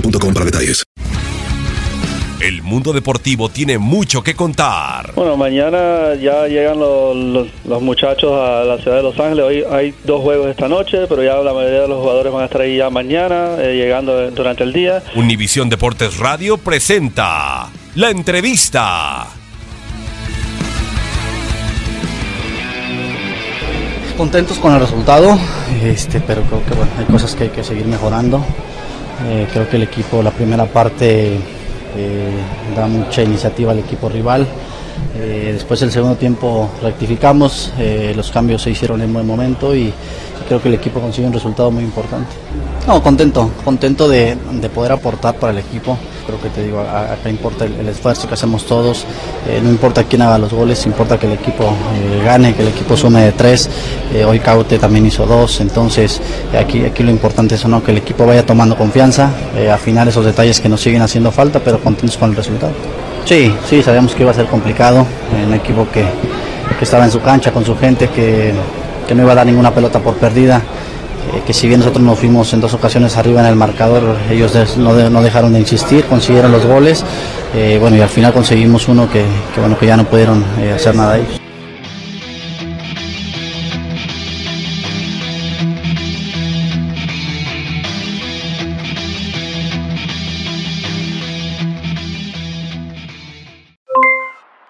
boostmobile.com para detalles. El mundo deportivo tiene mucho que contar. Bueno, mañana ya llegan los, los- los muchachos a la ciudad de Los Ángeles. Hoy hay dos juegos esta noche, pero ya la mayoría de los jugadores van a estar ahí ya mañana, eh, llegando durante el día. Univisión Deportes Radio presenta la entrevista. contentos con el resultado, este, pero creo que bueno, hay cosas que hay que seguir mejorando. Eh, creo que el equipo, la primera parte, eh, da mucha iniciativa al equipo rival. Eh, después el segundo tiempo rectificamos, los cambios se hicieron en buen momento y creo que el equipo consigue un resultado muy importante. No, contento, contento de, de poder aportar para el equipo. Creo que te digo, acá importa el, esfuerzo que hacemos todos, eh, no importa quién haga los goles, importa que el equipo eh, gane, que el equipo sume de tres. Eh, hoy Caute también hizo dos, entonces aquí, aquí lo importante es ¿no? que el equipo vaya tomando confianza, afinar esos detalles que nos siguen haciendo falta, pero contentos con el resultado. Sí, sí, sabíamos que iba a ser complicado, un equipo que, que estaba en su cancha con su gente, que, que no iba a dar ninguna pelota por perdida, que si bien nosotros nos fuimos en dos ocasiones arriba en el marcador, ellos no, no dejaron de insistir, consiguieron los goles, eh, bueno, y al final conseguimos uno que, que, bueno, que ya no pudieron eh, hacer nada ellos.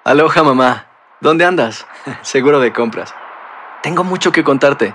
Aloha mamá, ¿dónde andas? Seguro de compras. Tengo mucho que contarte.